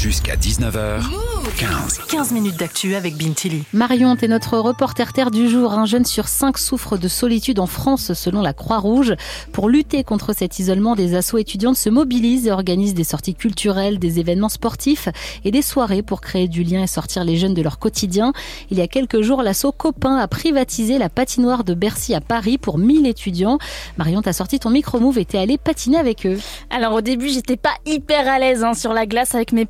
Jusqu'à 19h, 15. 15 minutes d'actu avec Bintili. Marion, t'es notre reporter terre du jour. Un jeune sur cinq souffre de solitude en France selon la Croix-Rouge. Pour lutter contre cet isolement, des assos étudiantes se mobilisent et organisent des sorties culturelles, des événements sportifs et des soirées pour créer du lien et sortir les jeunes de leur quotidien. Il y a quelques jours, l'asso Copain a privatisé la patinoire de Bercy à Paris pour 1000 étudiants. Marion, t'as sorti ton micro-move et t'es allée patiner avec eux. Alors au début, j'étais pas hyper à l'aise hein, sur la glace avec mes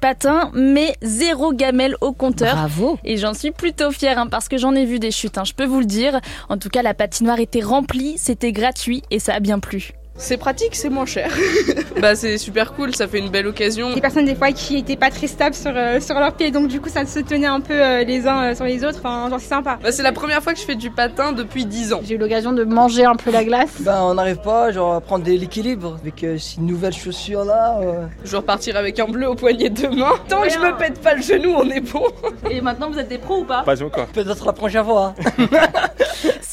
mais zéro gamelle au compteur. Bravo Et j'en suis plutôt fière hein, parce que j'en ai vu des chutes, hein, je peux vous le dire. En tout cas, la patinoire était remplie, c'était gratuit et ça a bien plu. C'est pratique, c'est moins cher. bah c'est super cool, ça fait une belle occasion. Des personnes des fois qui étaient pas très stables sur, euh, sur leurs pieds, donc du coup ça se tenait un peu euh, les uns euh, sur les autres, enfin genre c'est sympa. Bah, c'est la première fois que je fais du patin depuis 10 ans. J'ai eu l'occasion de manger un peu la glace. Ben on n'arrive pas genre à prendre de l'équilibre avec euh, ces nouvelles chaussures là. Je vais repartir avec un bleu au poignet de main. Tant que je me pète pas le genou, on est bon. Et maintenant, vous êtes des pros ou pas? Pas encore. Peut-être la prochaine fois. hein.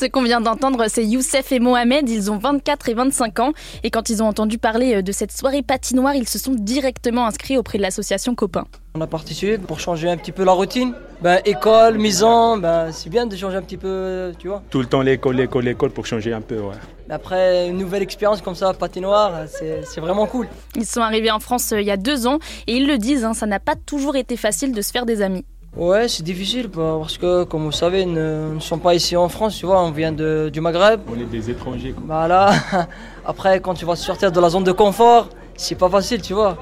Ce qu'on vient d'entendre, c'est Youssef et Mohamed. Ils ont 24 et 25 ans. Et quand ils ont entendu parler euh, de cette soirée patinoire, ils se sont directement inscrits auprès de l'association Copain. On a participé pour changer un petit peu la routine. Ben école, maison, ben c'est bien de changer un petit peu, tu vois. Tout le temps l'école, l'école, l'école pour changer un peu, ouais. Après une nouvelle expérience comme ça, patinoire, c'est c'est vraiment cool. Ils sont arrivés en France euh, il y a deux ans et ils le disent, hein, ça n'a pas toujours été facile de se faire des amis. Ouais, c'est difficile bah, parce que, comme vous savez, nous ne sommes pas ici en France, tu vois, on vient de- du Maghreb. On est des étrangers, quoi. Voilà. Après, quand tu vas sortir de la zone de confort, c'est pas facile, tu vois.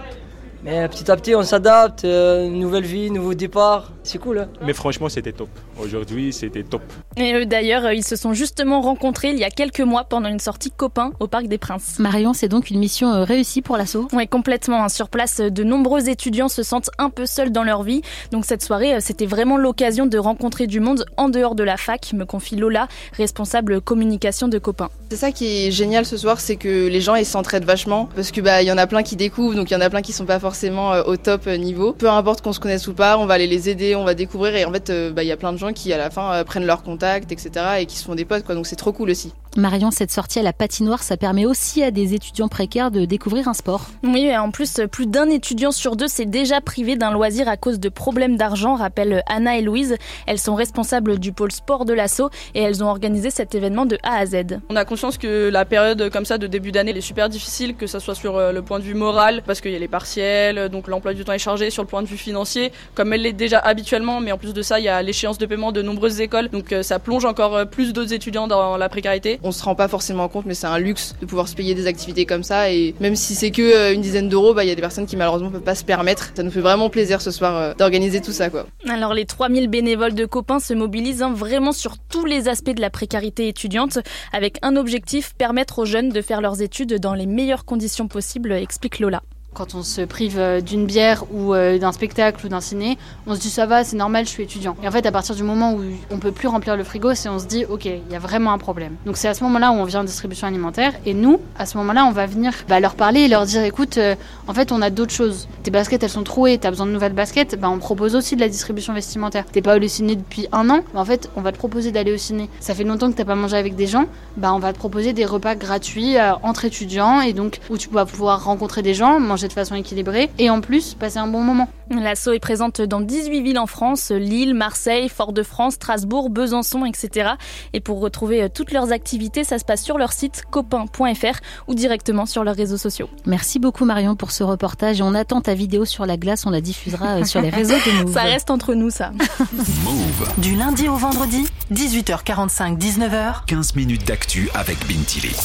Mais petit à petit, on s'adapte, euh, nouvelle vie, nouveau départ. C'est cool, hein. Mais franchement, c'était top. Aujourd'hui, c'était top. Et eux d'ailleurs, euh, ils se sont justement rencontrés il y a quelques mois pendant une sortie Copain au Parc des Princes. Marion, c'est donc une mission euh, réussie pour l'asso Ouais, complètement. hein. Sur place, euh, de nombreux étudiants se sentent un peu seuls dans leur vie. Donc cette soirée, c'était vraiment l'occasion de rencontrer du monde en dehors de la fac, me confie Lola, responsable communication de Copain. C'est ça qui est génial ce soir, c'est que les gens ils s'entraident vachement parce que bah il y en a plein qui découvrent, donc il y en a plein qui sont pas forcément au top niveau. Peu importe qu'on se connaisse ou pas, on va aller les aider, on va découvrir et en fait bah il y a plein de gens qui à la fin euh, prennent leur contact, etc. et qui se font des potes quoi, donc c'est trop cool aussi. Marion, cette sortie à la patinoire, ça permet aussi à des étudiants précaires de découvrir un sport. Oui, et en plus, plus d'un étudiant sur deux s'est déjà privé d'un loisir à cause de problèmes d'argent, rappellent Anna et Louise. Elles sont responsables du pôle sport de l'assaut et elles ont organisé cet événement de A à Z. On a conscience que la période comme ça de début d'année elle est super difficile, que ça soit sur euh, le point de vue moral, parce qu'il y a les partiels, donc l'emploi du temps est chargé, sur le point de vue financier, comme elle l'est déjà habituellement, mais en plus de ça, il y a l'échéance de paiement de nombreuses écoles, donc euh, ça plonge encore euh, plus d'autres étudiants dans la précarité. On se rend pas forcément compte, mais c'est un luxe de pouvoir se payer des activités comme ça, et même si c'est que euh, une dizaine d'euros, bah, il y a des personnes qui malheureusement peuvent pas se permettre. Ça nous fait vraiment plaisir ce soir euh, d'organiser tout ça. Alors les 3000 bénévoles de copains se mobilisent hein, vraiment sur tous les aspects de la précarité étudiante avec un objectif, permettre aux jeunes de faire leurs études dans les meilleures conditions possibles, explique Lola. Quand on se prive euh, d'une bière ou euh, d'un spectacle ou d'un ciné, on se dit ça va, c'est normal, je suis étudiant. Et en fait, à partir du moment où on peut plus remplir le frigo, c'est on se dit ok, il y a vraiment un problème. Donc c'est à ce moment-là où on vient en distribution alimentaire et nous, à ce moment-là, on va venir bah, leur parler et leur dire écoute, euh, en fait, on a d'autres choses. Tes baskets, elles sont trouées, t'as besoin de nouvelles baskets, bah, on propose aussi de la distribution vestimentaire. T'es pas allé au ciné depuis un an, bah, en fait, on va te proposer d'aller au ciné. Ça fait longtemps que t'as pas mangé avec des gens, bah, on va te proposer des repas gratuits entre étudiants et donc où tu vas pouvoir rencontrer des gens, manger de façon équilibrée et en plus passer un bon moment. L'asso est présente dans 18 villes en France, Lille, Marseille, Fort-de-France, Strasbourg, Besançon, etc. Et pour retrouver euh, toutes leurs activités, ça se passe sur leur site copain.fr ou directement sur leurs réseaux sociaux. Merci beaucoup Marion pour ce reportage et on attend ta vidéo sur la glace, on la diffusera euh, sur les réseaux de Move. Ça reste entre nous, ça. Move. Du lundi au vendredi, 18h45, 19h. 15 minutes d'actu avec Bintili.